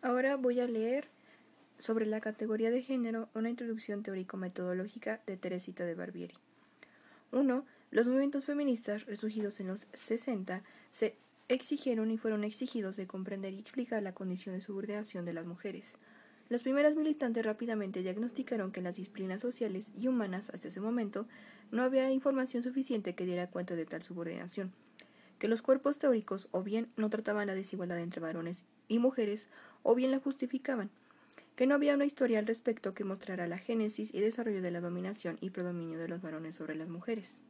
Ahora voy a leer sobre la categoría de género una introducción teórico-metodológica de Teresita de Barbieri. 1. Los movimientos feministas resurgidos en los 60 se exigieron y fueron exigidos de comprender y explicar la condición de subordinación de las mujeres. Las primeras militantes rápidamente diagnosticaron que en las disciplinas sociales y humanas hasta ese momento no había información suficiente que diera cuenta de tal subordinación, que los cuerpos teóricos o bien no trataban la desigualdad entre varones y mujeres o bien la justificaban, que no había una historia al respecto que mostrara la génesis y desarrollo de la dominación y predominio de los varones sobre las mujeres.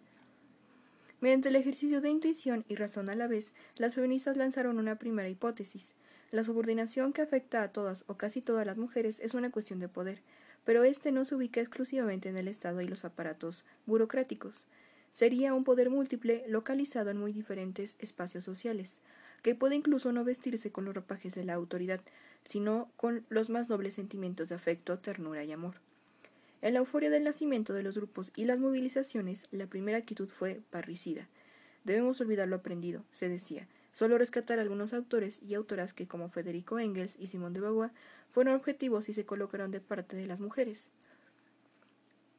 Mediante el ejercicio de intuición y razón a la vez, las feministas lanzaron una primera hipótesis. La subordinación que afecta a todas o casi todas las mujeres es una cuestión de poder, pero este no se ubica exclusivamente en el Estado y los aparatos burocráticos. Sería un poder múltiple localizado en muy diferentes espacios sociales, que puede incluso no vestirse con los ropajes de la autoridad, sino con los más nobles sentimientos de afecto, ternura y amor. En la euforia del nacimiento de los grupos y las movilizaciones, la primera actitud fue parricida. Debemos olvidar lo aprendido, se decía, solo rescatar algunos autores y autoras que, como Federico Engels y Simón de Beauvoir, fueron objetivos y se colocaron de parte de las mujeres.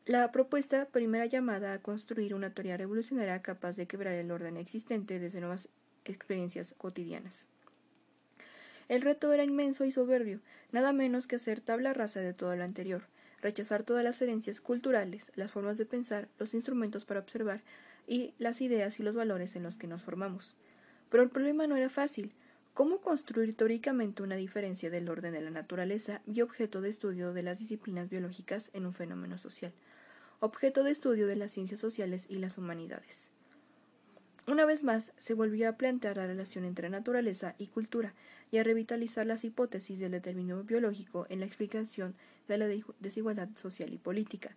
La propuesta primera llamada a construir una teoría revolucionaria capaz de quebrar el orden existente desde nuevas experiencias cotidianas. El reto era inmenso y soberbio, nada menos que hacer tabla rasa de todo lo anterior, rechazar todas las herencias culturales, las formas de pensar, los instrumentos para observar y las ideas y los valores en los que nos formamos. Pero el problema no era fácil. ¿Cómo construir teóricamente una diferencia del orden de la naturaleza y objeto de estudio de las disciplinas biológicas en un fenómeno social? Objeto de estudio de las ciencias sociales y las humanidades. Una vez más, se volvió a plantear la relación entre naturaleza y cultura y a revitalizar las hipótesis del determinismo biológico en la explicación de la desigualdad social y política.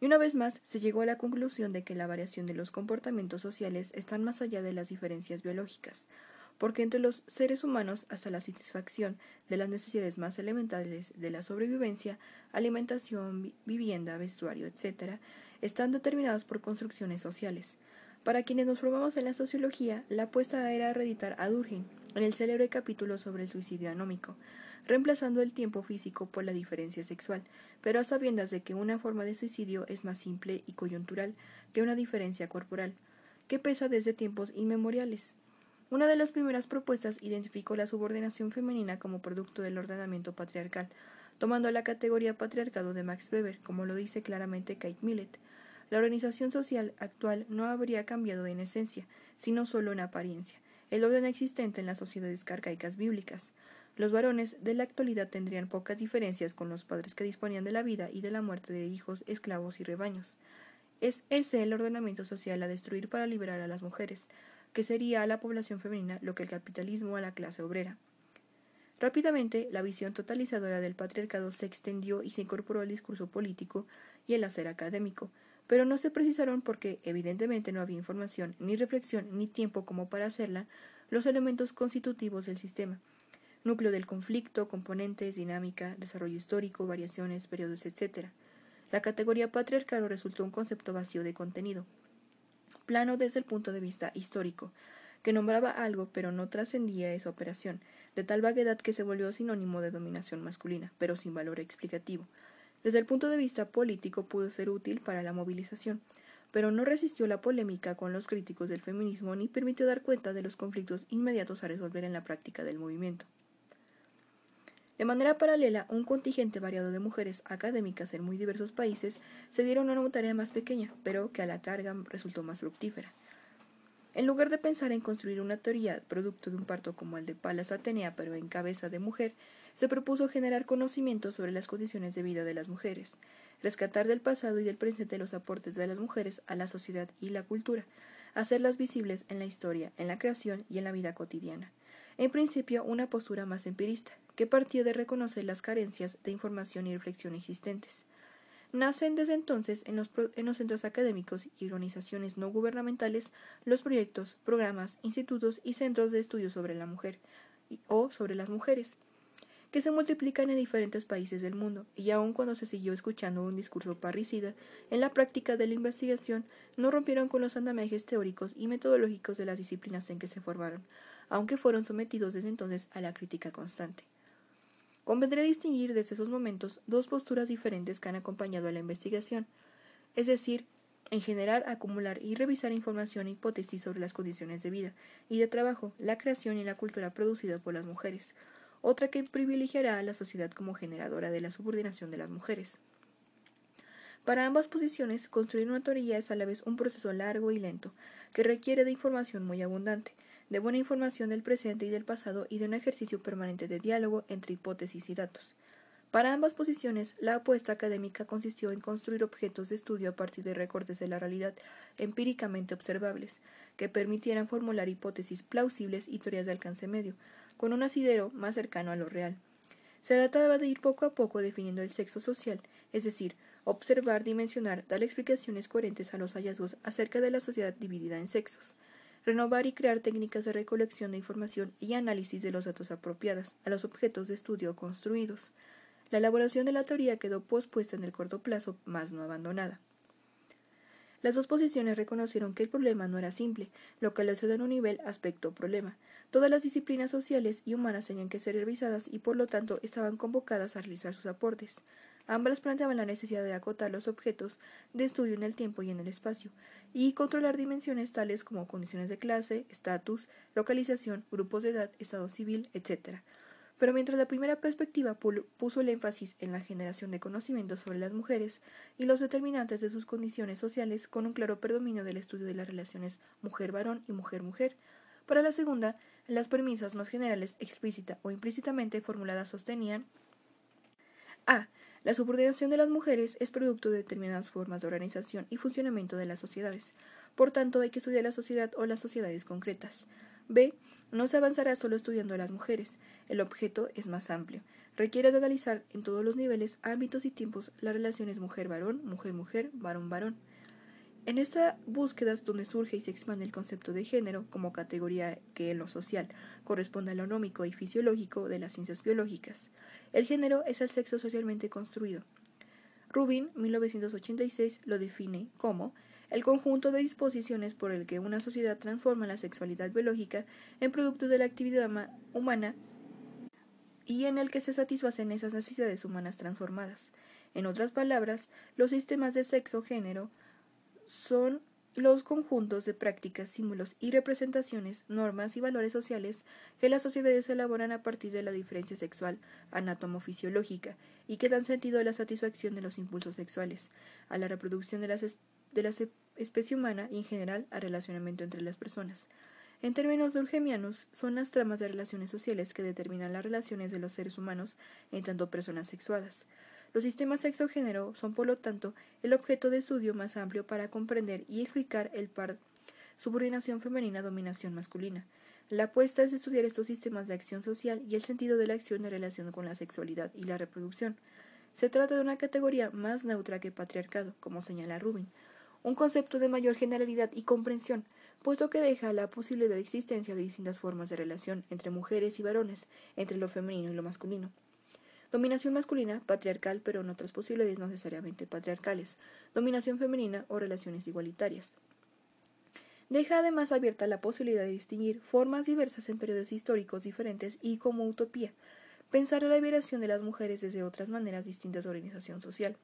Y una vez más se llegó a la conclusión de que la variación de los comportamientos sociales están más allá de las diferencias biológicas, porque entre los seres humanos hasta la satisfacción de las necesidades más elementales de la sobrevivencia, alimentación, vivienda, vestuario, etc., están determinadas por construcciones sociales, para quienes nos formamos en la sociología, la apuesta era reeditar a Durkheim en el célebre capítulo sobre el suicidio anómico, reemplazando el tiempo físico por la diferencia sexual, pero a sabiendas de que una forma de suicidio es más simple y coyuntural que una diferencia corporal, que pesa desde tiempos inmemoriales. Una de las primeras propuestas identificó la subordinación femenina como producto del ordenamiento patriarcal, tomando la categoría patriarcado de Max Weber, como lo dice claramente Kate Millett, la organización social actual no habría cambiado en esencia, sino solo en apariencia, el orden existente en las sociedades arcaicas bíblicas. Los varones de la actualidad tendrían pocas diferencias con los padres que disponían de la vida y de la muerte de hijos, esclavos y rebaños. Es ese el ordenamiento social a destruir para liberar a las mujeres, que sería a la población femenina lo que el capitalismo a la clase obrera. Rápidamente, la visión totalizadora del patriarcado se extendió y se incorporó al discurso político y el hacer académico, pero no se precisaron porque evidentemente no había información, ni reflexión, ni tiempo como para hacerla, los elementos constitutivos del sistema. Núcleo del conflicto, componentes, dinámica, desarrollo histórico, variaciones, periodos, etc. La categoría patriarcado resultó un concepto vacío de contenido, plano desde el punto de vista histórico, que nombraba algo pero no trascendía esa operación, de tal vaguedad que se volvió sinónimo de dominación masculina, pero sin valor explicativo. Desde el punto de vista político pudo ser útil para la movilización, pero no resistió la polémica con los críticos del feminismo ni permitió dar cuenta de los conflictos inmediatos a resolver en la práctica del movimiento. De manera paralela, un contingente variado de mujeres académicas en muy diversos países se dieron una tarea más pequeña, pero que a la carga resultó más fructífera. En lugar de pensar en construir una teoría producto de un parto como el de Palas Atenea, pero en cabeza de mujer, se propuso generar conocimiento sobre las condiciones de vida de las mujeres, rescatar del pasado y del presente los aportes de las mujeres a la sociedad y la cultura, hacerlas visibles en la historia, en la creación y en la vida cotidiana. En principio, una postura más empirista, que partía de reconocer las carencias de información y reflexión existentes. Nacen desde entonces en los, en los, centros académicos y organizaciones no gubernamentales los proyectos, programas, institutos y centros de estudio sobre la mujer o sobre las mujeres, que se multiplican en diferentes países del mundo, y aun cuando se siguió escuchando un discurso parricida, en la práctica de la investigación no rompieron con los andamiajes teóricos y metodológicos de las disciplinas en que se formaron, aunque fueron sometidos desde entonces a la crítica constante. Convendría distinguir desde esos momentos dos posturas diferentes que han acompañado a la investigación, es decir, en general acumular y revisar información e hipótesis sobre las condiciones de vida y de trabajo, la creación y la cultura producida por las mujeres, otra que privilegiará a la sociedad como generadora de la subordinación de las mujeres. Para ambas posiciones, construir una teoría es a la vez un proceso largo y lento, que requiere de información muy abundante, de buena información del presente y del pasado y de un ejercicio permanente de diálogo entre hipótesis y datos. Para ambas posiciones, la apuesta académica consistió en construir objetos de estudio a partir de recortes de la realidad empíricamente observables, que permitieran formular hipótesis plausibles y teorías de alcance medio, con un asidero más cercano a lo real. Se trataba de ir poco a poco definiendo el sexo social, es decir, observar, dimensionar, dar explicaciones coherentes a los hallazgos acerca de la sociedad dividida en sexos, renovar y crear técnicas de recolección de información y análisis de los datos apropiadas a los objetos de estudio construidos. La elaboración de la teoría quedó pospuesta en el corto plazo, mas no abandonada. Las dos posiciones reconocieron que el problema no era simple, localizado en un nivel aspecto-problema. Todas las disciplinas sociales y humanas tenían que ser revisadas y por lo tanto estaban convocadas a realizar sus aportes. Ambas planteaban la necesidad de acotar los objetos de estudio en el tiempo y en el espacio, y controlar dimensiones tales como condiciones de clase, estatus, localización, grupos de edad, estado civil, etc., pero mientras la primera perspectiva puso el énfasis en la generación de conocimientos sobre las mujeres y los determinantes de sus condiciones sociales con un claro predominio del estudio de las relaciones mujer-varón y mujer-mujer, para la segunda, las premisas más generales, explícita o implícitamente formuladas sostenían a. La subordinación de las mujeres es producto de determinadas formas de organización y funcionamiento de las sociedades. Por tanto, hay que estudiar la sociedad o las sociedades concretas. B. No se avanzará solo estudiando a las mujeres. El objeto es más amplio. Requiere de analizar en todos los niveles, ámbitos y tiempos las relaciones mujer-varón, mujer-mujer, varón-varón. En esta búsqueda donde surge y se expande el concepto de género como categoría que en lo social corresponde a lo nómico y fisiológico de las ciencias biológicas. El género es el sexo socialmente construido. Rubin, 1986, lo define como el conjunto de disposiciones por el que una sociedad transforma la sexualidad biológica en producto de la actividad humana y en el que se satisfacen esas necesidades humanas transformadas. En otras palabras, los sistemas de sexo-género son los conjuntos de prácticas, símbolos y representaciones, normas y valores sociales que las sociedades elaboran a partir de la diferencia sexual anatomofisiológica y que dan sentido a la satisfacción de los impulsos sexuales, a la reproducción de la especie humana y en general al relacionamiento entre las personas. En términos durgemianos, son las tramas de relaciones sociales que determinan las relaciones de los seres humanos en tanto personas sexuadas. Los sistemas sexo-género son, por lo tanto, el objeto de estudio más amplio para comprender y explicar el par subordinación femenina-dominación masculina. La apuesta es estudiar estos sistemas de acción social y el sentido de la acción en relación con la sexualidad y la reproducción. Se trata de una categoría más neutra que patriarcado, como señala Rubin, un concepto de mayor generalidad y comprensión, puesto que deja la posibilidad de existencia de distintas formas de relación entre mujeres y varones, entre lo femenino y lo masculino. Dominación masculina, patriarcal, pero en otras posibilidades no necesariamente patriarcales. Dominación femenina o relaciones igualitarias. Deja además abierta la posibilidad de distinguir formas diversas en periodos históricos diferentes y como utopía, pensar la liberación de las mujeres desde otras maneras distintas de organización social.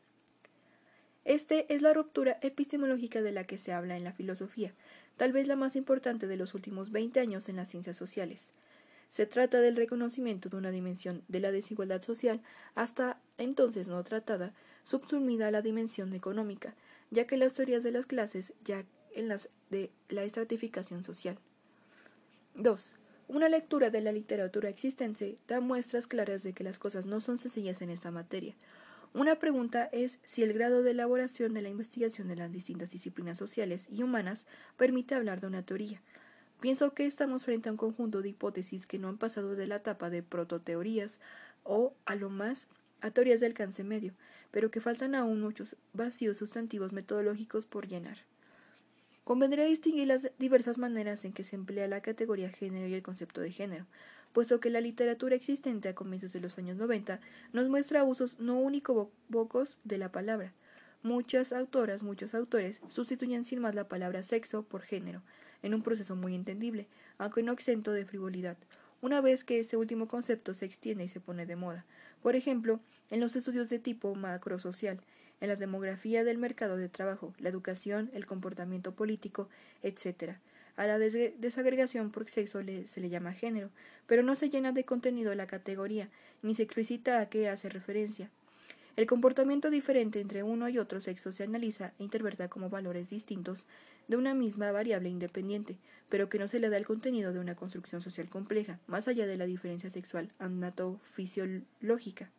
Este es la ruptura epistemológica de la que se habla en la filosofía, tal vez la más importante de los últimos veinte años en las ciencias sociales. Se trata del reconocimiento de una dimensión de la desigualdad social hasta entonces no tratada, subsumida a la dimensión económica, ya que las teorías de las clases ya en las de la estratificación social. 2. Una lectura de la literatura existente da muestras claras de que las cosas no son sencillas en esta materia. Una pregunta es si el grado de elaboración de la investigación de las distintas disciplinas sociales y humanas permite hablar de una teoría. Pienso que estamos frente a un conjunto de hipótesis que no han pasado de la etapa de prototeorías o, a lo más, a teorías de alcance medio, pero que faltan aún muchos vacíos sustantivos metodológicos por llenar. Convendría distinguir las diversas maneras en que se emplea la categoría género y el concepto de género, puesto que la literatura existente a comienzos de los años 90 nos muestra usos no unívocos de la palabra. Muchas autoras, muchos autores sustituyen sin más la palabra sexo por género, en un proceso muy entendible, aunque no exento de frivolidad. una vez que este último concepto se extiende y se pone de moda. Por ejemplo, en los estudios de tipo macrosocial, en la demografía del mercado de trabajo, la educación, el comportamiento político, etc. A la desagregación por sexo se le llama género, pero no se llena de contenido la categoría, ni se explicita a qué hace referencia. El comportamiento diferente entre uno y otro sexo se analiza e interpreta como valores distintos de una misma variable independiente, pero que no se le da el contenido de una construcción social compleja, más allá de la diferencia sexual anatofisiológica.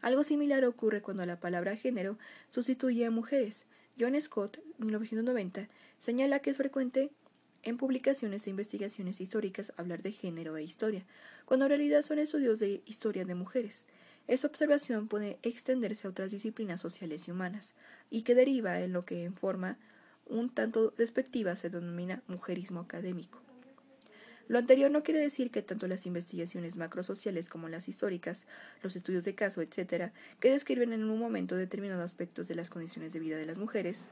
Algo similar ocurre cuando la palabra género sustituye a mujeres. John Scott, 1990, señala que es frecuente en publicaciones e investigaciones históricas hablar de género e historia, cuando en realidad son estudios de historia de mujeres. Esa observación puede extenderse a otras disciplinas sociales y humanas, y que deriva en lo que en forma un tanto despectiva se denomina mujerismo académico. Lo anterior no quiere decir que tanto las investigaciones macrosociales como las históricas, los estudios de caso, etc., que describen en un momento determinado aspectos de las condiciones de vida de las mujeres,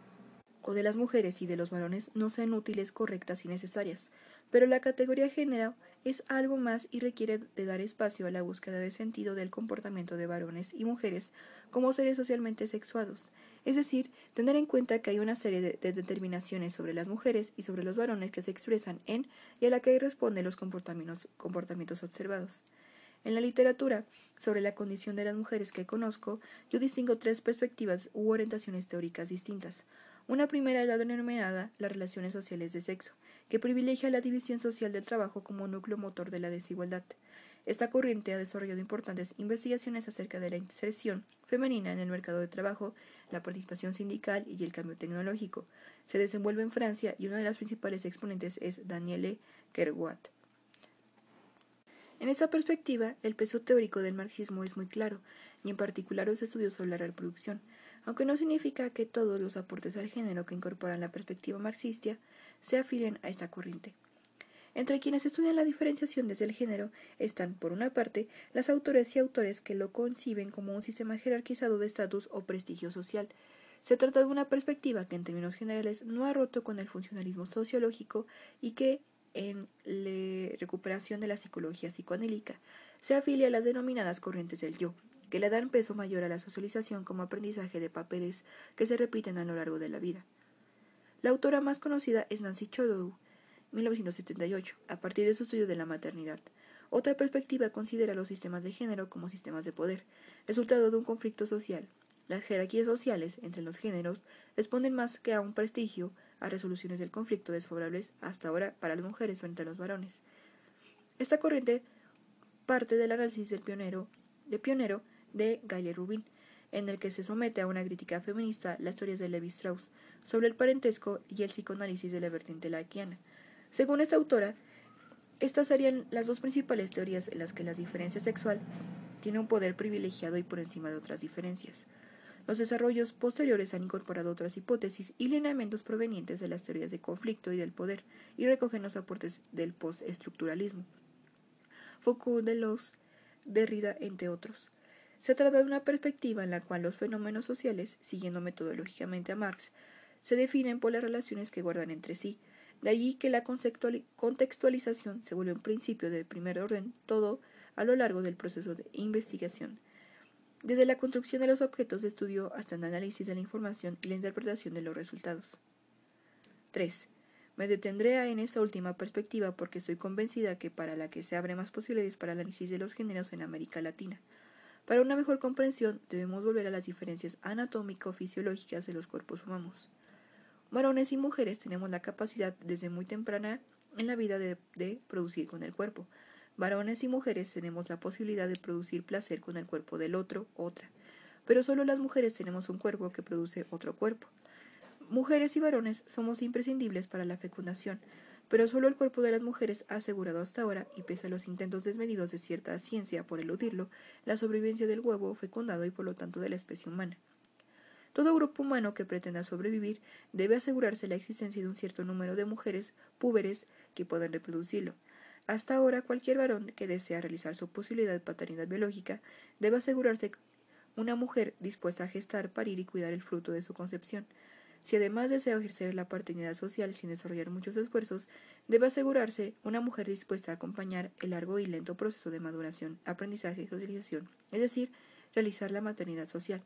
o de las mujeres y de los varones no sean útiles, correctas y necesarias, pero la categoría género es algo más y requiere de dar espacio a la búsqueda de sentido del comportamiento de varones y mujeres como seres socialmente sexuados, es decir, tener en cuenta que hay una serie de, determinaciones sobre las mujeres y sobre los varones que se expresan en y a la que responden los comportamientos, comportamientos observados. En la literatura sobre la condición de las mujeres que conozco, yo distingo tres perspectivas u orientaciones teóricas distintas. Una primera es la denominada las relaciones sociales de sexo, que privilegia la división social del trabajo como núcleo motor de la desigualdad. Esta corriente ha desarrollado importantes investigaciones acerca de la inserción femenina en el mercado de trabajo, la participación sindical y el cambio tecnológico. Se desenvuelve en Francia y una de las principales exponentes es Danielle Kerwat. En esa perspectiva, el peso teórico del marxismo es muy claro, y en particular los estudios sobre la reproducción, aunque no significa que todos los aportes al género que incorporan la perspectiva marxista se afilen a esta corriente. Entre quienes estudian la diferenciación desde el género están, por una parte, las autores y autores que lo conciben como un sistema jerarquizado de estatus o prestigio social. Se trata de una perspectiva que, en términos generales, no ha roto con el funcionalismo sociológico y que, en la recuperación de la psicología psicoanalítica, se afilia a las denominadas corrientes del yo, que le dan peso mayor a la socialización como aprendizaje de papeles que se repiten a lo largo de la vida. La autora más conocida es Nancy Chodou, 1978, a partir de su estudio de la maternidad. Otra perspectiva considera los sistemas de género como sistemas de poder, resultado de un conflicto social. Las jerarquías sociales entre los géneros responden más que a un prestigio a resoluciones del conflicto desfavorables hasta ahora para las mujeres frente a los varones. Esta corriente parte del análisis del pionero, de pionero de Gayle Rubin, en el que se somete a una crítica feminista las teorías de Levi Strauss sobre el parentesco y el psicoanálisis de la vertiente laquiana. Según esta autora, estas serían las dos principales teorías en las que la diferencia sexual tiene un poder privilegiado y por encima de otras diferencias. Los desarrollos posteriores han incorporado otras hipótesis y lineamientos provenientes de las teorías de conflicto y del poder y recogen los aportes del postestructuralismo. Foucault, Deleuze, Derrida, entre otros. Se trata de una perspectiva en la cual los fenómenos sociales, siguiendo metodológicamente a Marx, se definen por las relaciones que guardan entre sí. De allí que la contextualización se vuelve un principio de primer orden todo a lo largo del proceso de investigación, desde la construcción de los objetos de estudio hasta el análisis de la información y la interpretación de los resultados. 3. Me detendré en esta última perspectiva porque estoy convencida que para la que se abre más posibilidades para el análisis de los géneros en América Latina. Para una mejor comprensión debemos volver a las diferencias anatómico-fisiológicas de los cuerpos humanos. Varones y mujeres tenemos la capacidad desde muy temprana en la vida de, producir con el cuerpo. Varones y mujeres tenemos la posibilidad de producir placer con el cuerpo del otro, otra. Pero solo las mujeres tenemos un cuerpo que produce otro cuerpo. Mujeres y varones somos imprescindibles para la fecundación, pero solo el cuerpo de las mujeres ha asegurado hasta ahora, y pese a los intentos desmedidos de cierta ciencia por eludirlo, la sobrevivencia del huevo fecundado y por lo tanto de la especie humana. Todo grupo humano que pretenda sobrevivir debe asegurarse la existencia de un cierto número de mujeres púberes que puedan reproducirlo. Hasta ahora, cualquier varón que desea realizar su posibilidad de paternidad biológica debe asegurarse una mujer dispuesta a gestar, parir y cuidar el fruto de su concepción. si además desea ejercer la paternidad social sin desarrollar muchos esfuerzos, debe asegurarse una mujer dispuesta a acompañar el largo y lento proceso de maduración, aprendizaje y socialización, es decir, realizar la maternidad social.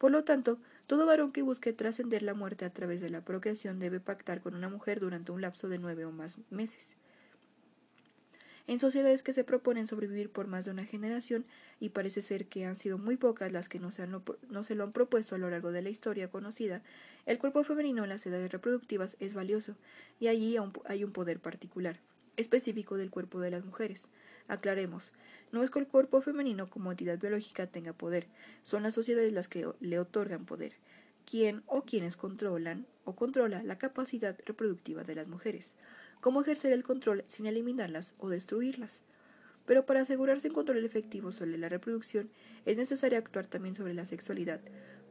Por lo tanto, todo varón que busque trascender la muerte a través de la procreación debe pactar con una mujer durante un lapso de nueve o más meses. En sociedades que se proponen sobrevivir por más de una generación, y parece ser que han sido muy pocas las que no se, no se lo han propuesto a lo largo de la historia conocida, el cuerpo femenino en las edades reproductivas es valioso, y allí hay un poder particular, específico del cuerpo de las mujeres. Aclaremos, no es que el cuerpo femenino como entidad biológica tenga poder, son las sociedades las que le otorgan poder. ¿Quién o quienes controlan o controla la capacidad reproductiva de las mujeres? ¿Cómo ejercer el control sin eliminarlas o destruirlas? Pero para asegurarse un control efectivo sobre la reproducción es necesario actuar también sobre la sexualidad,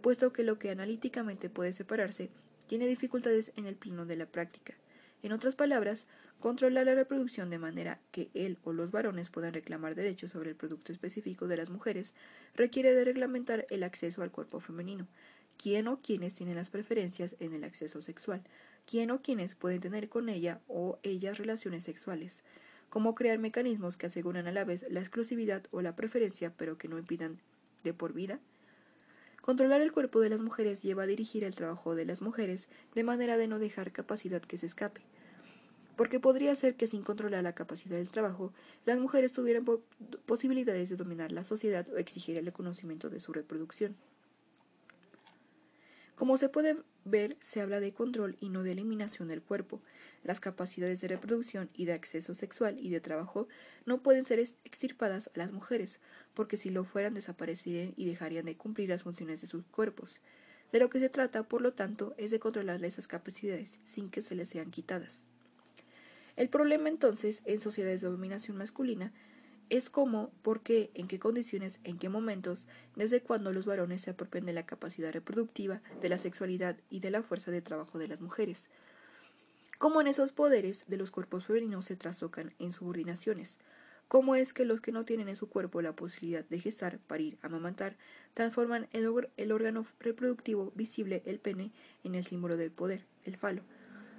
puesto que lo que analíticamente puede separarse tiene dificultades en el plano de la práctica. En otras palabras, controlar la reproducción de manera que él o los varones puedan reclamar derechos sobre el producto específico de las mujeres requiere de reglamentar el acceso al cuerpo femenino, quién o quienes tienen las preferencias en el acceso sexual, quién o quienes pueden tener con ella o ellas relaciones sexuales, cómo crear mecanismos que aseguran a la vez la exclusividad o la preferencia pero que no impidan de por vida, Controlar el cuerpo de las mujeres lleva a dirigir el trabajo de las mujeres de manera de no dejar capacidad que se escape. Porque podría ser que sin controlar la capacidad del trabajo, las mujeres tuvieran posibilidades de dominar la sociedad o exigir el conocimiento de su reproducción. Como se puede ver, se habla de control y no de eliminación del cuerpo. Las capacidades de reproducción y de acceso sexual y de trabajo no pueden ser extirpadas a las mujeres, porque si lo fueran desaparecerían y dejarían de cumplir las funciones de sus cuerpos. De lo que se trata, por lo tanto, es de controlar esas capacidades sin que se les sean quitadas. El problema entonces, en sociedades de dominación masculina, es cómo, por qué, en qué condiciones, en qué momentos, desde cuándo los varones se apropian de la capacidad reproductiva, de la sexualidad y de la fuerza de trabajo de las mujeres. Cómo en esos poderes de los cuerpos femeninos se trastocan en subordinaciones. Cómo es que los que no tienen en su cuerpo la posibilidad de gestar, parir, amamantar, transforman el, el órgano reproductivo visible, el pene, en el símbolo del poder, el falo.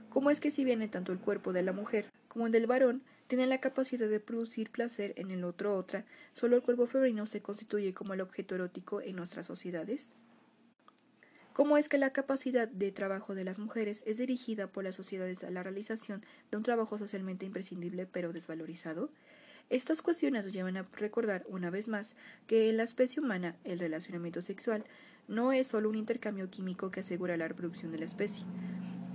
Cómo es que si viene tanto el cuerpo de la mujer como el del varón, tiene la capacidad de producir placer en el otro otra, solo el cuerpo femenino se constituye como el objeto erótico en nuestras sociedades? ¿Cómo es que la capacidad de trabajo de las mujeres es dirigida por las sociedades a la realización de un trabajo socialmente imprescindible pero desvalorizado? Estas cuestiones nos llevan a recordar una vez más que en la especie humana el relacionamiento sexual no es solo un intercambio químico que asegura la reproducción de la especie.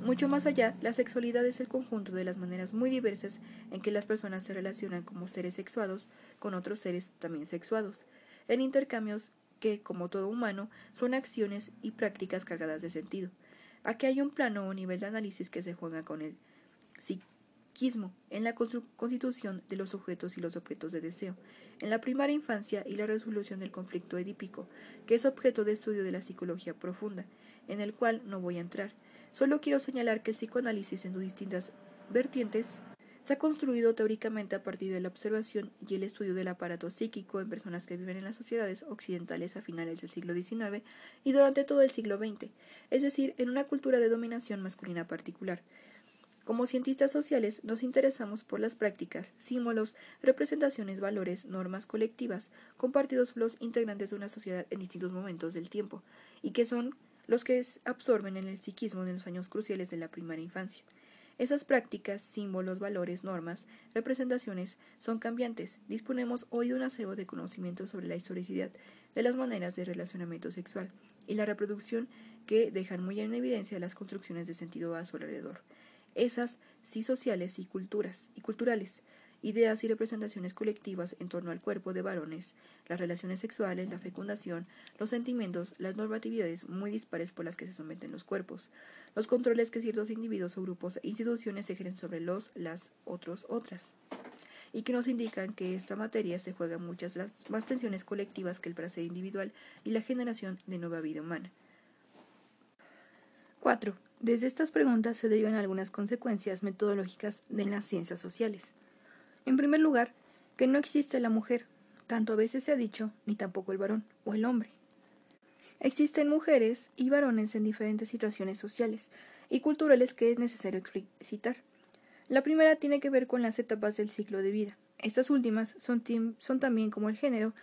Mucho más allá, la sexualidad es el conjunto de las maneras muy diversas en que las personas se relacionan como seres sexuados con otros seres también sexuados, en intercambios que, como todo humano, son acciones y prácticas cargadas de sentido. Aquí hay un plano o nivel de análisis que se juega con el psiquismo en la constitución de los sujetos y los objetos de deseo, en la primaria infancia y la resolución del conflicto edípico, que es objeto de estudio de la psicología profunda, en el cual no voy a entrar, Solo quiero señalar que el psicoanálisis en sus distintas vertientes se ha construido teóricamente a partir de la observación y el estudio del aparato psíquico en personas que viven en las sociedades occidentales a finales del siglo XIX y durante todo el siglo XX, es decir, en una cultura de dominación masculina particular. Como cientistas sociales nos interesamos por las prácticas, símbolos, representaciones, valores, normas colectivas compartidos por los integrantes de una sociedad en distintos momentos del tiempo, y que son los que absorben en el psiquismo de los años cruciales de la primera infancia. Esas prácticas, símbolos, valores, normas, representaciones son cambiantes. Disponemos hoy de un acervo de conocimientos sobre la historicidad de las maneras de relacionamiento sexual y la reproducción que dejan muy en evidencia las construcciones de sentido a su alrededor. Esas sí sociales y culturas y culturales, ideas y representaciones colectivas en torno al cuerpo de varones, las relaciones sexuales, la fecundación, los sentimientos, las normatividades muy dispares por las que se someten los cuerpos, los controles que ciertos individuos o grupos e instituciones ejercen sobre los, las, otros, otras y que nos indican que esta materia se juega muchas las más tensiones colectivas que el placer individual y la generación de nueva vida humana. 4. Desde estas preguntas se derivan algunas consecuencias metodológicas de las ciencias sociales. En primer lugar, que no existe la mujer, tanto a veces se ha dicho, ni tampoco el varón o el hombre. Existen mujeres y varones en diferentes situaciones sociales y culturales que es necesario explicitar. La primera tiene que ver con las etapas del ciclo de vida. Estas últimas son, también como el género,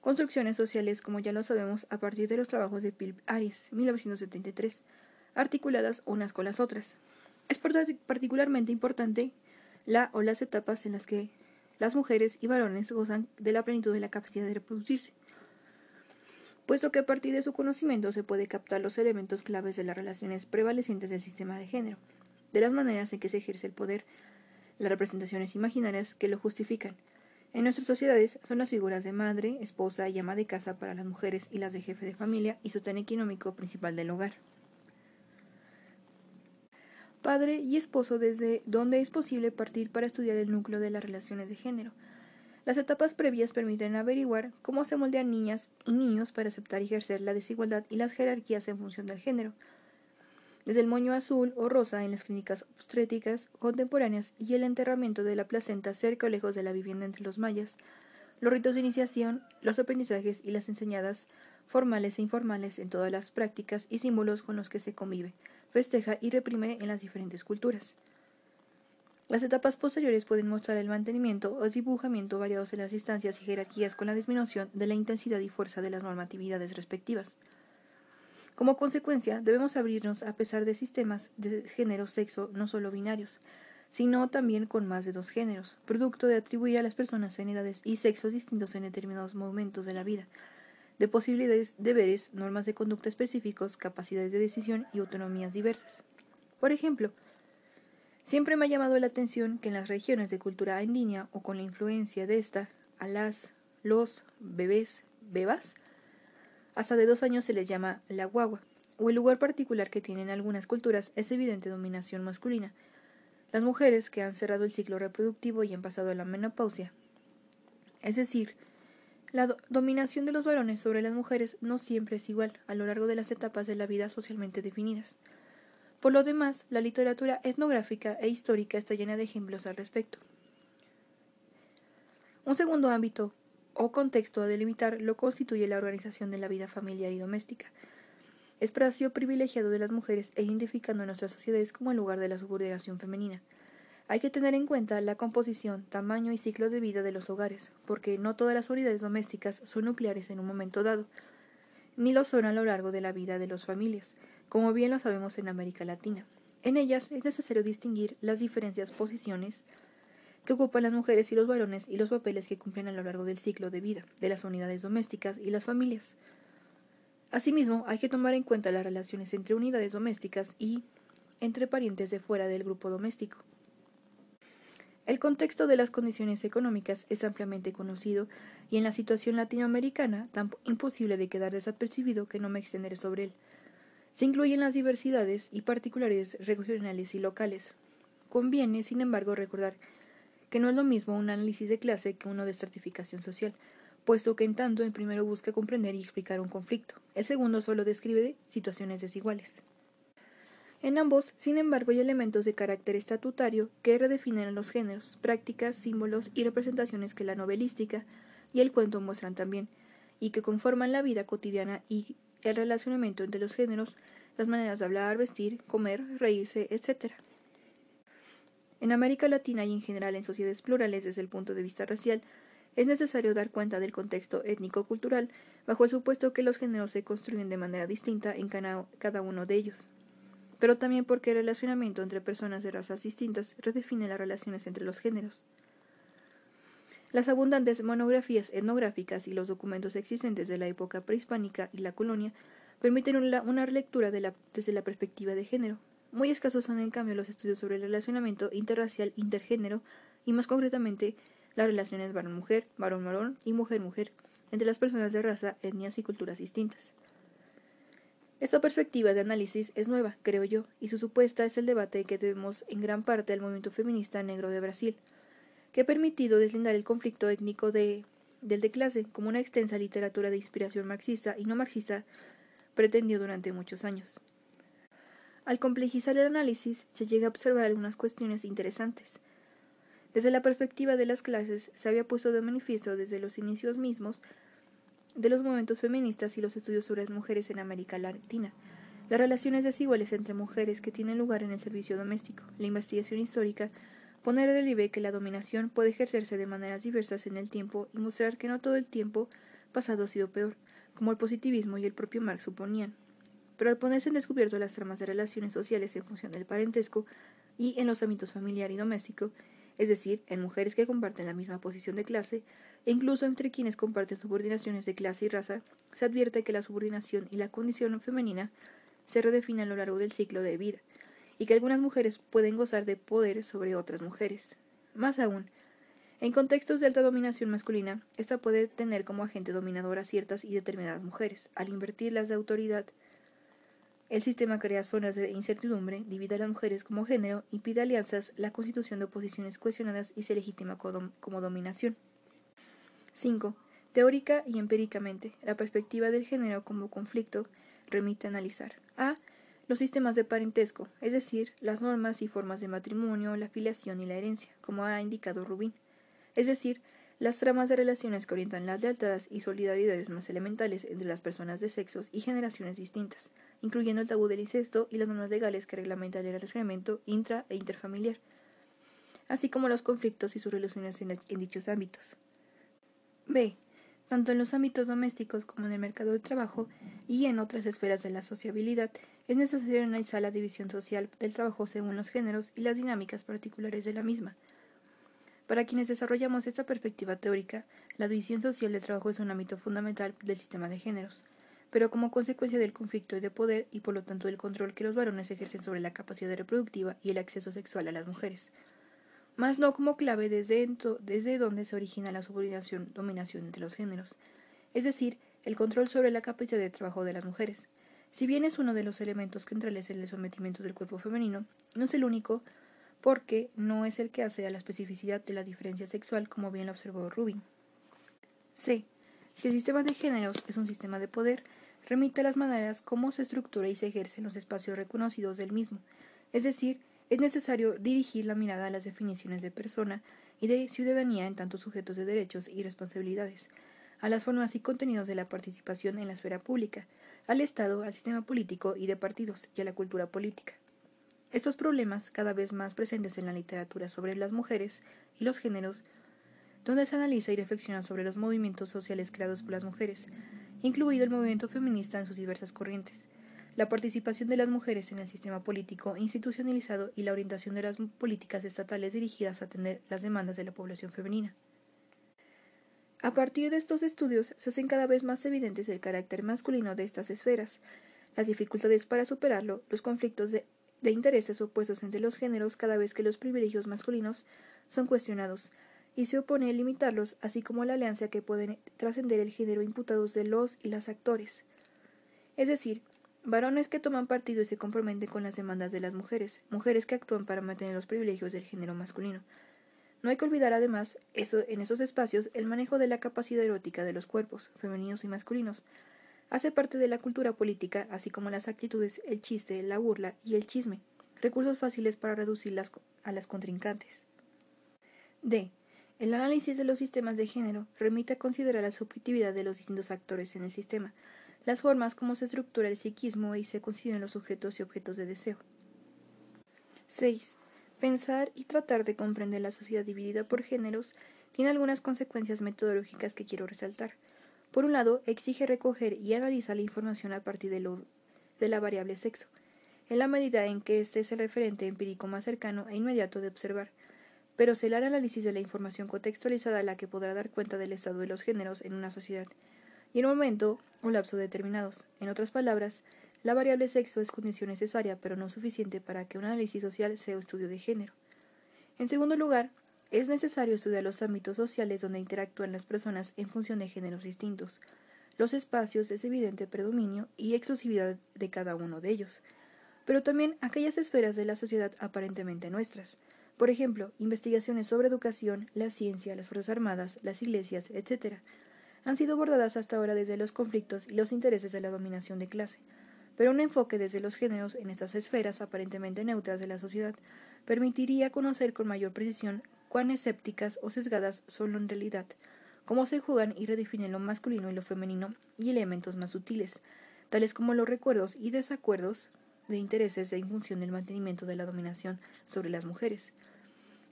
construcciones sociales, como ya lo sabemos, a partir de los trabajos de Philip Aries, 1973, articuladas unas con las otras. Es particularmente importante la o las etapas en las que las mujeres y varones gozan de la plenitud de la capacidad de reproducirse, puesto que a partir de su conocimiento se puede captar los elementos claves de las relaciones prevalecientes del sistema de género, de las maneras en que se ejerce el poder, las representaciones imaginarias que lo justifican. En nuestras sociedades son las figuras de madre, esposa y ama de casa para las mujeres y las de jefe de familia y sostén económico principal del hogar padre y esposo desde donde es posible partir para estudiar el núcleo de las relaciones de género. Las etapas previas permiten averiguar cómo se moldean niñas y niños para aceptar y ejercer la desigualdad y las jerarquías en función del género. Desde el moño azul o rosa en las clínicas obstétricas contemporáneas y el enterramiento de la placenta cerca o lejos de la vivienda entre los mayas, los ritos de iniciación, los aprendizajes y las enseñadas formales e informales en todas las prácticas y símbolos con los que se convive, festeja y reprime en las diferentes culturas. Las etapas posteriores pueden mostrar el mantenimiento o dibujamiento variados en las instancias y jerarquías con la disminución de la intensidad y fuerza de las normatividades respectivas. Como consecuencia, debemos abrirnos a pesar de sistemas de género-sexo no solo binarios, sino también con más de dos géneros, producto de atribuir a las personas en edades y sexos distintos en determinados momentos de la vida, de posibilidades, deberes, normas de conducta específicos, capacidades de decisión y autonomías diversas. Por ejemplo, siempre me ha llamado la atención que en las regiones de cultura línea o con la influencia de esta, a las, los, bebés, bebas, hasta de dos años se les llama la guagua, o el lugar particular que tienen algunas culturas es evidente dominación masculina. Las mujeres que han cerrado el ciclo reproductivo y han pasado a la menopausia, es decir, la dominación de los varones sobre las mujeres no siempre es igual a lo largo de las etapas de la vida socialmente definidas. Por lo demás, la literatura etnográfica e histórica está llena de ejemplos al respecto. Un segundo ámbito o contexto a delimitar lo constituye la organización de la vida familiar y doméstica, espacio privilegiado de las mujeres e identificando a nuestras sociedades como el lugar de la subordinación femenina. Hay que tener en cuenta la composición, tamaño y ciclo de vida de los hogares, porque no todas las unidades domésticas son nucleares en un momento dado, ni lo son a lo largo de la vida de las familias, como bien lo sabemos en América Latina. En ellas es necesario distinguir las diferentes posiciones que ocupan las mujeres y los varones y los papeles que cumplen a lo largo del ciclo de vida de las unidades domésticas y las familias. Asimismo, hay que tomar en cuenta las relaciones entre unidades domésticas y entre parientes de fuera del grupo doméstico. El contexto de las condiciones económicas es ampliamente conocido y en la situación latinoamericana tan imposible de quedar desapercibido que no me extenderé sobre él. Se incluyen las diversidades y particularidades regionales y locales. Conviene, sin embargo, recordar que no es lo mismo un análisis de clase que uno de estratificación social, puesto que en tanto el primero busca comprender y explicar un conflicto, el segundo solo describe situaciones desiguales. En ambos, sin embargo, hay elementos de carácter estatutario que redefinen los géneros, prácticas, símbolos y representaciones que la novelística y el cuento muestran también, y que conforman la vida cotidiana y el relacionamiento entre los géneros, las maneras de hablar, vestir, comer, reírse, etc. En América Latina y en general en sociedades plurales desde el punto de vista racial, es necesario dar cuenta del contexto étnico-cultural bajo el supuesto que los géneros se construyen de manera distinta en cada uno de ellos pero también porque el relacionamiento entre personas de razas distintas redefine las relaciones entre los géneros. Las abundantes monografías etnográficas y los documentos existentes de la época prehispánica y la colonia permiten una, lectura desde la perspectiva de género. Muy escasos son, en cambio, los estudios sobre el relacionamiento interracial intergénero y, más concretamente, las relaciones varón-mujer, varón-varón y mujer-mujer entre las personas de raza, etnias y culturas distintas. Esta perspectiva de análisis es nueva, creo yo, y su supuesta es el debate que debemos en gran parte al movimiento feminista negro de Brasil, que ha permitido deslindar el conflicto étnico de, del de clase como una extensa literatura de inspiración marxista y no marxista pretendió durante muchos años. Al complejizar el análisis, se llega a observar algunas cuestiones interesantes. Desde la perspectiva de las clases, se había puesto de manifiesto desde los inicios mismos de los movimientos feministas y los estudios sobre las mujeres en América Latina, las relaciones desiguales entre mujeres que tienen lugar en el servicio doméstico, la investigación histórica, poner en relieve que la dominación puede ejercerse de maneras diversas en el tiempo y mostrar que no todo el tiempo pasado ha sido peor, como el positivismo y el propio Marx suponían. Pero al ponerse en descubierto las tramas de relaciones sociales en función del parentesco y en los ámbitos familiar y doméstico, es decir, en mujeres que comparten la misma posición de clase, e incluso entre quienes comparten subordinaciones de clase y raza, se advierte que la subordinación y la condición femenina se redefine a lo largo del ciclo de vida, y que algunas mujeres pueden gozar de poder sobre otras mujeres. Más aún, en contextos de alta dominación masculina, esta puede tener como agente dominador a ciertas y determinadas mujeres. Al invertir las de autoridad, el sistema crea zonas de incertidumbre, divide a las mujeres como género, impide alianzas, la constitución de oposiciones cuestionadas y se legitima como dominación. 5. Teórica y empíricamente, la perspectiva del género como conflicto remite a analizar. A. Los sistemas de parentesco, es decir, las normas y formas de matrimonio, la filiación y la herencia, como ha indicado Rubín. Es decir, las tramas de relaciones que orientan las lealtades y solidaridades más elementales entre las personas de sexos y generaciones distintas, incluyendo el tabú del incesto y las normas legales que reglamentan el relacionamiento intra e interfamiliar, así como los conflictos y sus relaciones en, en dichos ámbitos. B tanto en los ámbitos domésticos como en el mercado de trabajo y en otras esferas de la sociabilidad, es necesario analizar la división social del trabajo según los géneros y las dinámicas particulares de la misma. Para quienes desarrollamos esta perspectiva teórica, la división social del trabajo es un ámbito fundamental del sistema de géneros, pero como consecuencia del conflicto de poder y por lo tanto del control que los varones ejercen sobre la capacidad reproductiva y el acceso sexual a las mujeres más no como clave desde, desde donde se origina la subordinación dominación entre los géneros, es decir, el control sobre la capacidad de trabajo de las mujeres. Si bien es uno de los elementos que en el sometimiento del cuerpo femenino, no es el único, porque no es el que hace a la especificidad de la diferencia sexual, como bien lo observó Rubin. C. Si el sistema de géneros es un sistema de poder, remite a las maneras cómo se estructura y se ejerce en los espacios reconocidos del mismo, es decir, es necesario dirigir la mirada a las definiciones de persona y de ciudadanía en tantos sujetos de derechos y responsabilidades, a las formas y contenidos de la participación en la esfera pública, al Estado, al sistema político y de partidos y a la cultura política. Estos problemas, cada vez más presentes en la literatura sobre las mujeres y los géneros, donde se analiza y reflexiona sobre los movimientos sociales creados por las mujeres, incluido el movimiento feminista en sus diversas corrientes, la participación de las mujeres en el sistema político institucionalizado y la orientación de las políticas estatales dirigidas a atender las demandas de la población femenina. A partir de estos estudios se hacen cada vez más evidentes el carácter masculino de estas esferas, las dificultades para superarlo, los conflictos de, de intereses opuestos entre los géneros cada vez que los privilegios masculinos son cuestionados, y se opone a limitarlos, así como la alianza que pueden trascender el género imputados de los y las actores. Es decir, Varones que toman partido y se comprometen con las demandas de las mujeres, mujeres que actúan para mantener los privilegios del género masculino. No hay que olvidar además eso, en esos espacios el manejo de la capacidad erótica de los cuerpos, femeninos y masculinos. Hace parte de la cultura política, así como las actitudes, el chiste, la burla y el chisme, recursos fáciles para reducirlas a las contrincantes. D. El análisis de los sistemas de género remite a considerar la subjetividad de los distintos actores en el sistema, las formas como se estructura el psiquismo y se consiguen los sujetos y objetos de deseo. 6. Pensar y tratar de comprender la sociedad dividida por géneros tiene algunas consecuencias metodológicas que quiero resaltar. Por un lado, exige recoger y analizar la información a partir de, de la variable sexo, en la medida en que este es el referente empírico más cercano e inmediato de observar, pero será el análisis de la información contextualizada la que podrá dar cuenta del estado de los géneros en una sociedad, y en un momento o lapso determinados. En otras palabras, la variable sexo es condición necesaria, pero no suficiente para que un análisis social sea estudio de género. En segundo lugar, es necesario estudiar los ámbitos sociales donde interactúan las personas en función de géneros distintos. Los espacios es evidente predominio y exclusividad de cada uno de ellos, pero también aquellas esferas de la sociedad aparentemente nuestras. Por ejemplo, investigaciones sobre educación, la ciencia, las Fuerzas Armadas, las iglesias, etc., han sido abordadas hasta ahora desde los conflictos y los intereses de la dominación de clase, pero un enfoque desde los géneros en estas esferas aparentemente neutras de la sociedad permitiría conocer con mayor precisión cuán escépticas o sesgadas son en realidad, cómo se juegan y redefinen lo masculino y lo femenino y elementos más sutiles, tales como los recuerdos y desacuerdos de intereses en función del mantenimiento de la dominación sobre las mujeres.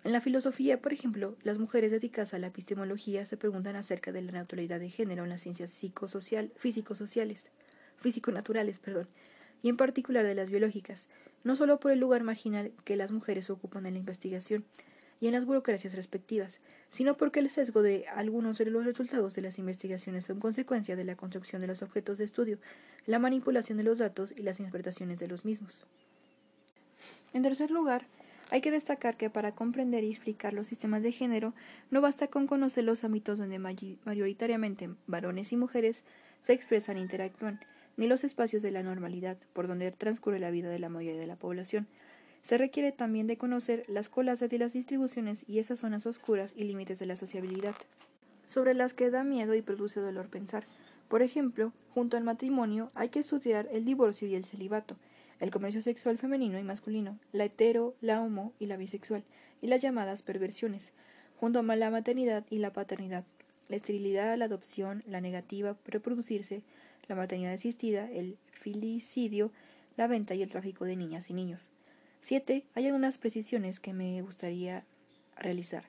En la filosofía, por ejemplo, las mujeres dedicadas a la epistemología se preguntan acerca de la naturalidad de género en las ciencias psicosocial, físico-sociales, físico-naturales, perdón, y en particular de las biológicas, no solo por el lugar marginal que las mujeres ocupan en la investigación y en las burocracias respectivas, sino porque el sesgo de algunos de los resultados de las investigaciones son consecuencia de la construcción de los objetos de estudio, la manipulación de los datos y las interpretaciones de los mismos. En tercer lugar, hay que destacar que para comprender y explicar los sistemas de género no basta con conocer los ámbitos donde mayoritariamente varones y mujeres se expresan e interactúan, ni los espacios de la normalidad por donde transcurre la vida de la mayoría de la población. Se requiere también de conocer las colas de las distribuciones y esas zonas oscuras y límites de la sociabilidad, sobre las que da miedo y produce dolor pensar. Por ejemplo, junto al matrimonio hay que estudiar el divorcio y el celibato, el comercio sexual femenino y masculino, la hetero, la homo y la bisexual, y las llamadas perversiones, junto a la maternidad y la paternidad, la esterilidad, la adopción, la negativa reproducirse, la maternidad asistida, el filicidio, la venta y el tráfico de niñas y niños. 7. Hay algunas precisiones que me gustaría realizar.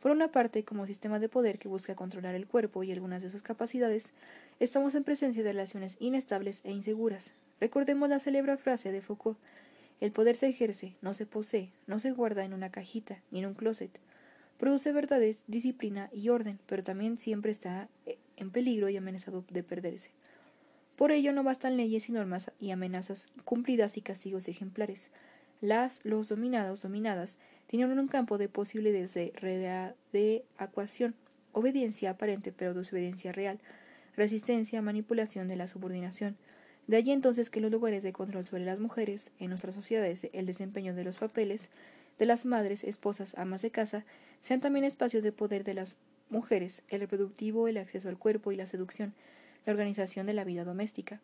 Por una parte, como sistema de poder que busca controlar el cuerpo y algunas de sus capacidades, estamos en presencia de relaciones inestables e inseguras. Recordemos la célebre frase de Foucault: El poder se ejerce, no se posee, no se guarda en una cajita ni en un closet. Produce verdades, disciplina y orden, pero también siempre está en peligro y amenazado de perderse. Por ello no bastan leyes y normas y amenazas cumplidas y castigos ejemplares. Las, los dominados, dominadas, tienen un campo de posibilidades de readecuación, obediencia aparente pero desobediencia real, resistencia, manipulación de la subordinación. De allí entonces que los lugares de control sobre las mujeres en nuestras sociedades, el desempeño de los papeles de las madres, esposas, amas de casa, sean también espacios de poder de las mujeres, el reproductivo, el acceso al cuerpo y la seducción, la organización de la vida doméstica.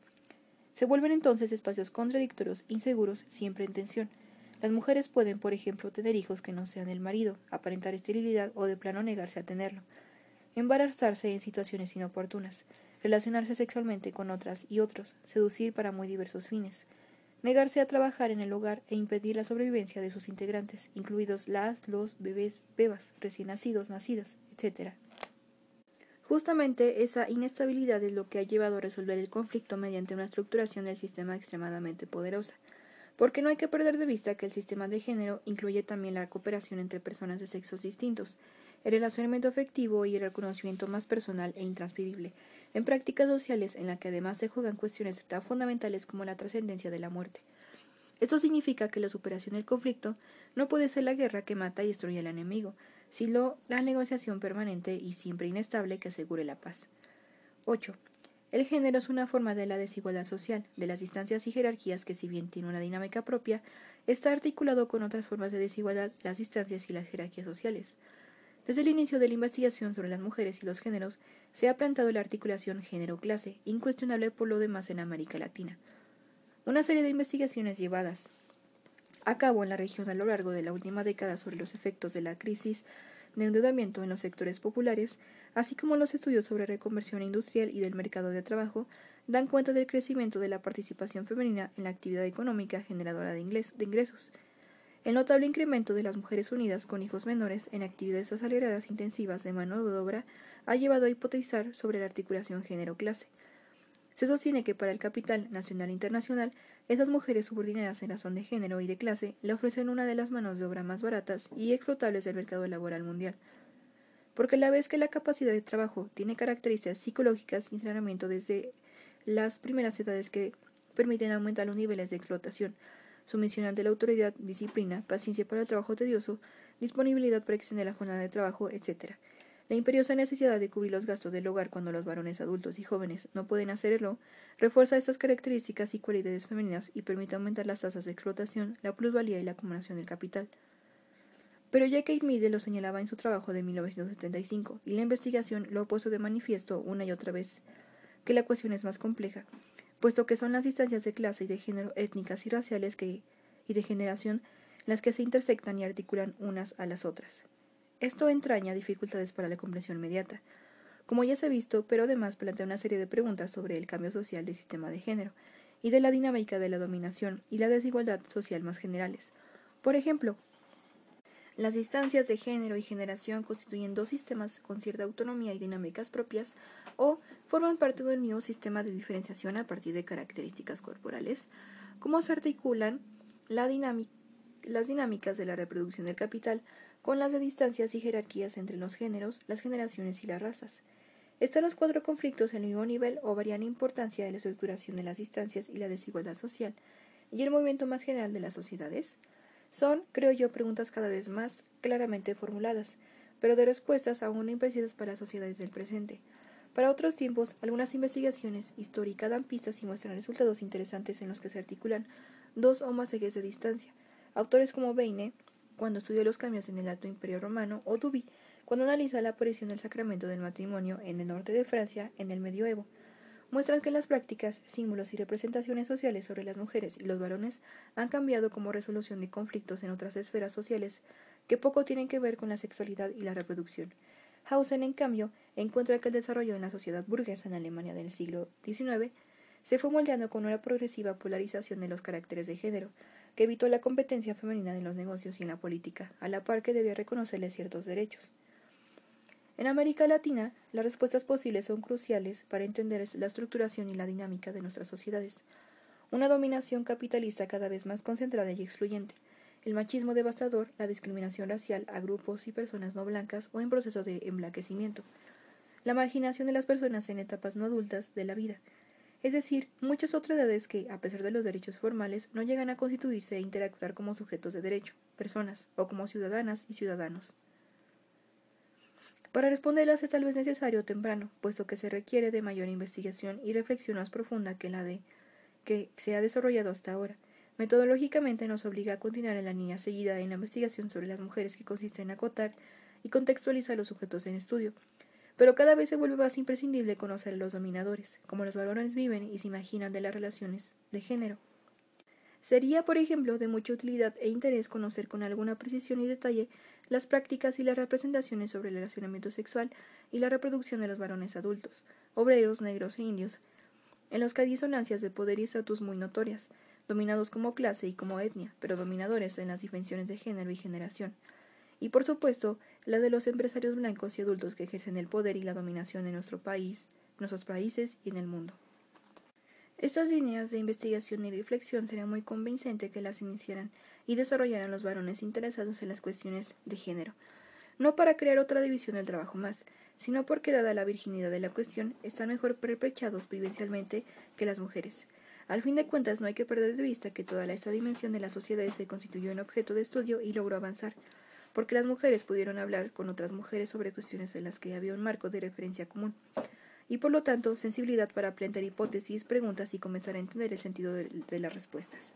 Se vuelven entonces espacios contradictorios, inseguros, siempre en tensión. Las mujeres pueden, por ejemplo, tener hijos que no sean del marido, aparentar esterilidad o de plano negarse a tenerlo, embarazarse en situaciones inoportunas, relacionarse sexualmente con otras y otros, seducir para muy diversos fines, negarse a trabajar en el hogar e impedir la sobrevivencia de sus integrantes, incluidos las, los bebés, bebas, recién nacidos, nacidas, etc. Justamente esa inestabilidad es lo que ha llevado a resolver el conflicto mediante una estructuración del sistema extremadamente poderosa, porque no hay que perder de vista que el sistema de género incluye también la cooperación entre personas de sexos distintos, el relacionamiento afectivo y el reconocimiento más personal e intransferible, en prácticas sociales en las que además se juegan cuestiones tan fundamentales como la trascendencia de la muerte. Esto significa que la superación del conflicto no puede ser la guerra que mata y destruye al enemigo, sino la negociación permanente y siempre inestable que asegure la paz. 8. El género es una forma de la desigualdad social, de las distancias y jerarquías que si bien tiene una dinámica propia, está articulado con otras formas de desigualdad, las distancias y las jerarquías sociales. Desde el inicio de la investigación sobre las mujeres y los géneros, se ha plantado la articulación género-clase, incuestionable por lo demás en América Latina. Una serie de investigaciones llevadas a cabo en la región a lo largo de la última década sobre los efectos de la crisis de endeudamiento en los sectores populares, así como los estudios sobre reconversión industrial y del mercado de trabajo, dan cuenta del crecimiento de la participación femenina en la actividad económica generadora de, ingresos. El notable incremento de las mujeres unidas con hijos menores en actividades aceleradas intensivas de mano de obra ha llevado a hipotizar sobre la articulación género-clase. Se sostiene que para el capital nacional e internacional esas mujeres subordinadas en razón de género y de clase le ofrecen una de las manos de obra más baratas y explotables del mercado laboral mundial. Porque la vez que la capacidad de trabajo tiene características psicológicas y entrenamiento desde las primeras edades que permiten aumentar los niveles de explotación, sumisión ante la autoridad, disciplina, paciencia para el trabajo tedioso, disponibilidad para extender la jornada de trabajo, etc. La imperiosa necesidad de cubrir los gastos del hogar cuando los varones adultos y jóvenes no pueden hacerlo refuerza estas características y cualidades femeninas y permite aumentar las tasas de explotación, la plusvalía y la acumulación del capital. Pero ya Kate Meade lo señalaba en su trabajo de 1975 y la investigación lo ha puesto de manifiesto una y otra vez, que la cuestión es más compleja, puesto que son las distancias de clase y de género étnicas y raciales y de generación las que se intersectan y articulan unas a las otras. Esto entraña dificultades para la comprensión inmediata, como ya se ha visto, pero además plantea una serie de preguntas sobre el cambio social del sistema de género y de la dinámica de la dominación y la desigualdad social más generales. Por ejemplo, las distancias de género y generación constituyen dos sistemas con cierta autonomía y dinámicas propias o forman parte del mismo sistema de diferenciación a partir de características corporales, cómo se articulan las dinámicas de la reproducción del capital con las de distancias y jerarquías entre los géneros, las generaciones y las razas. Están los cuatro conflictos en el mismo nivel o varían importancia de la estructuración de las distancias y la desigualdad social, y el movimiento más general de las sociedades. Son, creo yo, preguntas cada vez más claramente formuladas, pero de respuestas aún no imprecisas para las sociedades del presente. Para otros tiempos, algunas investigaciones históricas dan pistas y muestran resultados interesantes en los que se articulan dos o más ejes de distancia. Autores como Beine, cuando estudió los cambios en el Alto Imperio Romano, o Duby, cuando analiza la aparición del sacramento del matrimonio en el norte de Francia en el medioevo, muestran que las prácticas, símbolos y representaciones sociales sobre las mujeres y los varones han cambiado como resolución de conflictos en otras esferas sociales que poco tienen que ver con la sexualidad y la reproducción. Hausen, en cambio, encuentra que el desarrollo en la sociedad burguesa en Alemania del siglo XIX se fue moldeando con una progresiva polarización de los caracteres de género, que evitó la competencia femenina en los negocios y en la política, a la par que debía reconocerle ciertos derechos. En América Latina, las respuestas posibles son cruciales para entender la estructuración y la dinámica de nuestras sociedades. Una dominación capitalista cada vez más concentrada y excluyente, el machismo devastador, la discriminación racial a grupos y personas no blancas o en proceso de emblanquecimiento, la marginación de las personas en etapas no adultas de la vida, es decir, muchas otras edades que, a pesar de los derechos formales, no llegan a constituirse e interactuar como sujetos de derecho, personas, o como ciudadanas y ciudadanos. Para responderlas es tal vez necesario temprano, puesto que se requiere de mayor investigación y reflexión más profunda que la de que se ha desarrollado hasta ahora. Metodológicamente nos obliga a continuar en la línea seguida en la investigación sobre las mujeres que consiste en acotar y contextualizar los sujetos en estudio, pero cada vez se vuelve más imprescindible conocer a los dominadores, cómo los varones viven y se imaginan de las relaciones de género. Sería, por ejemplo, de mucha utilidad e interés conocer con alguna precisión y detalle las prácticas y las representaciones sobre el relacionamiento sexual y la reproducción de los varones adultos, obreros, negros e indios, en los que hay disonancias de poder y estatus muy notorias, dominados como clase y como etnia, pero dominadores en las dimensiones de género y generación, y por supuesto la de los empresarios blancos y adultos que ejercen el poder y la dominación en nuestro país, nuestros países y en el mundo. Estas líneas de investigación y reflexión sería muy convincente que las iniciaran y desarrollaran los varones interesados en las cuestiones de género, no para crear otra división del trabajo más, sino porque dada la virginidad de la cuestión, están mejor perpechados vivencialmente que las mujeres. Al fin de cuentas, no hay que perder de vista que toda esta dimensión de la sociedad se constituyó en objeto de estudio y logró avanzar, porque las mujeres pudieron hablar con otras mujeres sobre cuestiones en las que había un marco de referencia común y por lo tanto sensibilidad para plantear hipótesis, preguntas y comenzar a entender el sentido de las respuestas.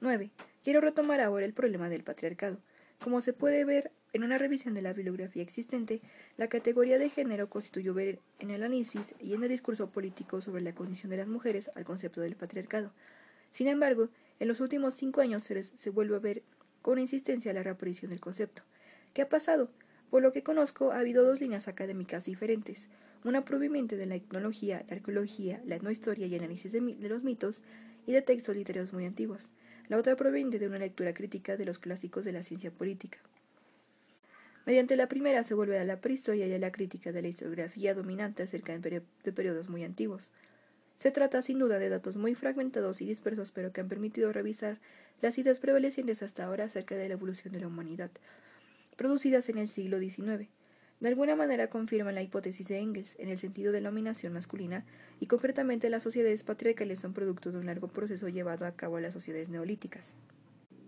9. Quiero retomar ahora el problema del patriarcado. Como se puede ver en una revisión de la bibliografía existente, la categoría de género constituyó ver en el análisis y en el discurso político sobre la condición de las mujeres al concepto del patriarcado. Sin embargo, en los últimos cinco años se, vuelve a ver con insistencia la reaparición del concepto. ¿Qué ha pasado? Por lo que conozco, ha habido dos líneas académicas diferentes, una proveniente de la etnología, la arqueología, la etnohistoria y análisis de, los mitos y de textos literarios muy antiguos, la otra proviene de una lectura crítica de los clásicos de la ciencia política. Mediante la primera se vuelve a la prehistoria y a la crítica de la historiografía dominante acerca de, periodos muy antiguos. Se trata sin duda de datos muy fragmentados y dispersos, pero que han permitido revisar las ideas prevalecientes hasta ahora acerca de la evolución de la humanidad, producidas en el siglo XIX. De alguna manera confirman la hipótesis de Engels en el sentido de la dominación masculina y concretamente las sociedades patriarcales son producto de un largo proceso llevado a cabo en las sociedades neolíticas.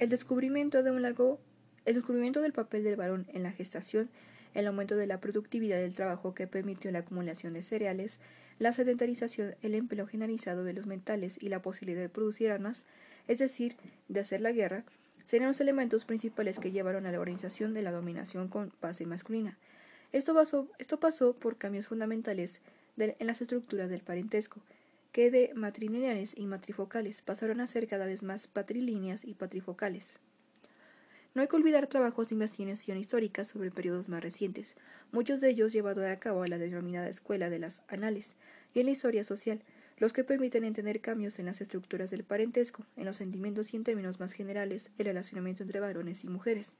El descubrimiento del papel del varón en la gestación, el aumento de la productividad del trabajo que permitió la acumulación de cereales, la sedentarización, el empleo generalizado de los metales y la posibilidad de producir armas, es decir, de hacer la guerra, serían los elementos principales que llevaron a la organización de la dominación con base masculina. Esto pasó, esto pasó por cambios fundamentales en las estructuras del parentesco, que de matrilineales y matrifocales pasaron a ser cada vez más patrilíneas y patrifocales. No hay que olvidar trabajos de investigación histórica sobre periodos más recientes, muchos de ellos llevados a cabo a la denominada Escuela de las Anales y en la historia social, los que permiten entender cambios en las estructuras del parentesco, en los sentimientos y en términos más generales, el relacionamiento entre varones y mujeres.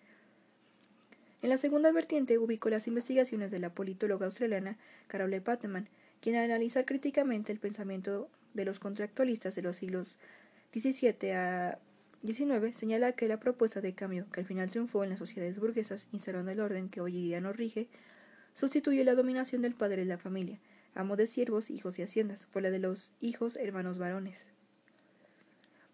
En la segunda vertiente ubicó las investigaciones de la politóloga australiana Carole Patman, quien al analizar críticamente el pensamiento de los contractualistas de los siglos XVII a XIX señala que la propuesta de cambio que al final triunfó en las sociedades burguesas instaurando el orden que hoy día nos rige, sustituye la dominación del padre de la familia, amo de siervos, hijos y haciendas, por la de los hijos hermanos varones.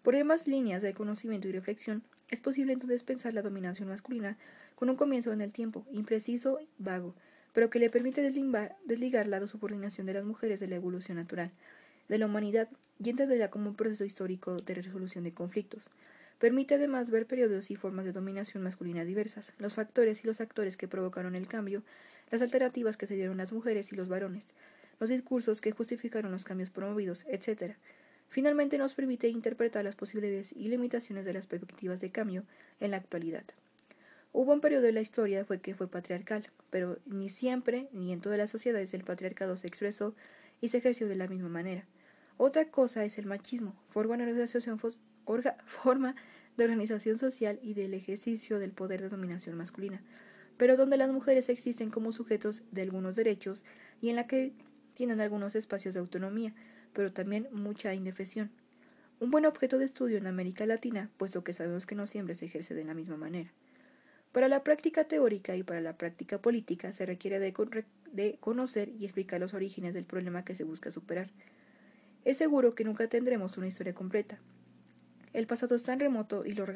Por demás líneas de conocimiento y reflexión, es posible entonces pensar la dominación masculina con un comienzo en el tiempo, impreciso, vago, pero que le permite desligar la subordinación de las mujeres de la evolución natural, de la humanidad y entenderla como un proceso histórico de resolución de conflictos. Permite además ver periodos y formas de dominación masculina diversas, los factores y los actores que provocaron el cambio, las alternativas que se dieron las mujeres y los varones, los discursos que justificaron los cambios promovidos, etc. Finalmente nos permite interpretar las posibilidades y limitaciones de las perspectivas de cambio en la actualidad. Hubo un periodo en la historia que fue patriarcal, pero ni siempre ni en todas las sociedades el patriarcado se expresó y se ejerció de la misma manera. Otra cosa es el machismo, forma organización, forma de organización social y del ejercicio del poder de dominación masculina, pero donde las mujeres existen como sujetos de algunos derechos y en la que tienen algunos espacios de autonomía, pero también mucha indefensión. Un buen objeto de estudio en América Latina, puesto que sabemos que no siempre se ejerce de la misma manera. Para la práctica teórica y para la práctica política se requiere de, conocer y explicar los orígenes del problema que se busca superar. Es seguro que nunca tendremos una historia completa. El pasado es tan remoto y los,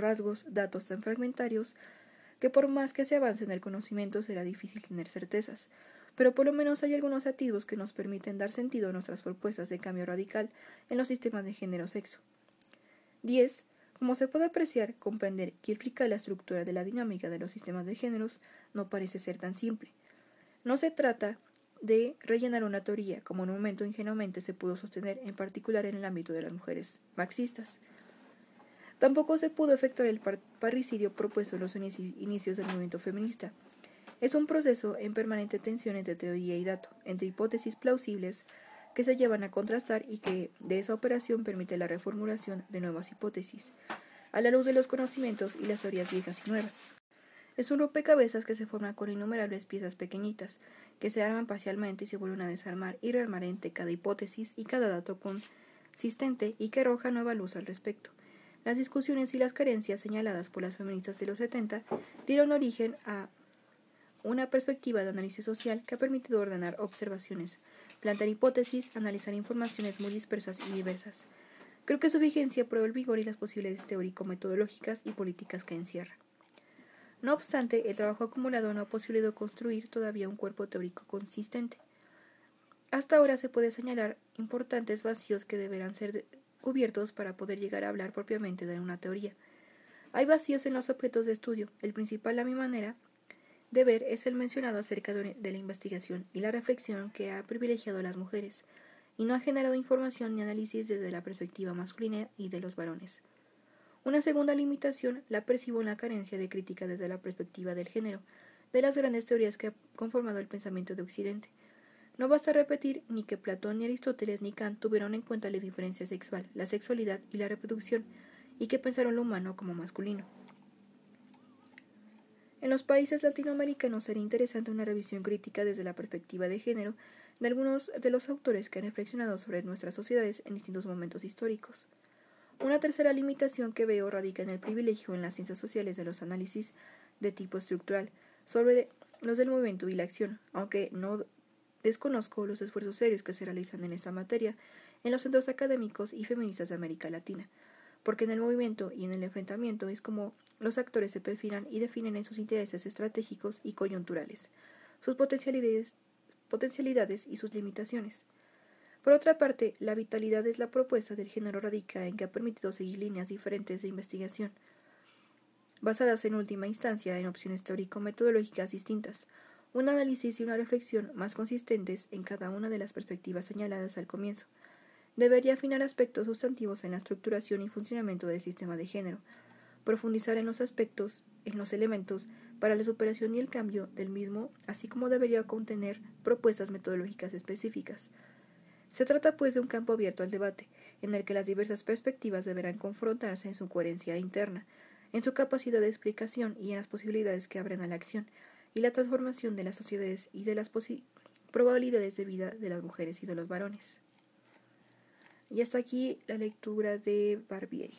rasgos, datos tan fragmentarios, que por más que se avance en el conocimiento será difícil tener certezas, pero por lo menos hay algunos atisbos que nos permiten dar sentido a nuestras propuestas de cambio radical en los sistemas de género-sexo. 10. Como se puede apreciar, comprender y explicar la estructura de la dinámica de los sistemas de géneros no parece ser tan simple. No se trata de rellenar una teoría, como en un momento ingenuamente se pudo sostener, en particular en el ámbito de las mujeres marxistas. Tampoco se pudo efectuar el parricidio propuesto en los inicios del movimiento feminista. Es un proceso en permanente tensión entre teoría y dato, entre hipótesis plausibles que se llevan a contrastar y que de esa operación permite la reformulación de nuevas hipótesis, a la luz de los conocimientos y las teorías viejas y nuevas. Es un rompecabezas que se forma con innumerables piezas pequeñitas, que se arman parcialmente y se vuelven a desarmar y rearmar entre cada hipótesis y cada dato consistente y que arroja nueva luz al respecto. Las discusiones y las carencias señaladas por las feministas de los 70 dieron origen a una perspectiva de análisis social que ha permitido ordenar observaciones, plantear hipótesis, analizar informaciones muy dispersas y diversas. Creo que su vigencia prueba el vigor y las posibilidades teórico-metodológicas y políticas que encierra. No obstante, el trabajo acumulado no ha posibilitado construir todavía un cuerpo teórico consistente. Hasta ahora se puede señalar importantes vacíos que deberán ser cubiertos para poder llegar a hablar propiamente de una teoría. Hay vacíos en los objetos de estudio. El principal, a mi manera, deber es el mencionado acerca de la investigación y la reflexión que ha privilegiado a las mujeres, y no ha generado información ni análisis desde la perspectiva masculina y de los varones. Una segunda limitación la percibo en la carencia de crítica desde la perspectiva del género, de las grandes teorías que ha conformado el pensamiento de Occidente. No basta repetir ni que Platón, ni Aristóteles, ni Kant tuvieron en cuenta la diferencia sexual, la sexualidad y la reproducción, y que pensaron lo humano como masculino. En los países latinoamericanos sería interesante una revisión crítica desde la perspectiva de género de algunos de los autores que han reflexionado sobre nuestras sociedades en distintos momentos históricos. Una tercera limitación que veo radica en el privilegio en las ciencias sociales de los análisis de tipo estructural sobre los del movimiento y la acción, aunque no desconozco los esfuerzos serios que se realizan en esta materia en los centros académicos y feministas de América Latina porque en el movimiento y en el enfrentamiento es como los actores se perfilan y definen en sus intereses estratégicos y coyunturales, sus potencialidades, y sus limitaciones. Por otra parte, la vitalidad es la propuesta del género radica en que ha permitido seguir líneas diferentes de investigación, basadas en última instancia en opciones teórico-metodológicas distintas, un análisis y una reflexión más consistentes en cada una de las perspectivas señaladas al comienzo, debería afinar aspectos sustantivos en la estructuración y funcionamiento del sistema de género, profundizar en los aspectos, en los elementos para la superación y el cambio del mismo, así como debería contener propuestas metodológicas específicas. Se trata pues de un campo abierto al debate, en el que las diversas perspectivas deberán confrontarse en su coherencia interna, en su capacidad de explicación y en las posibilidades que abren a la acción y la transformación de las sociedades y de las probabilidades de vida de las mujeres y de los varones. Y hasta aquí la lectura de Barbieri.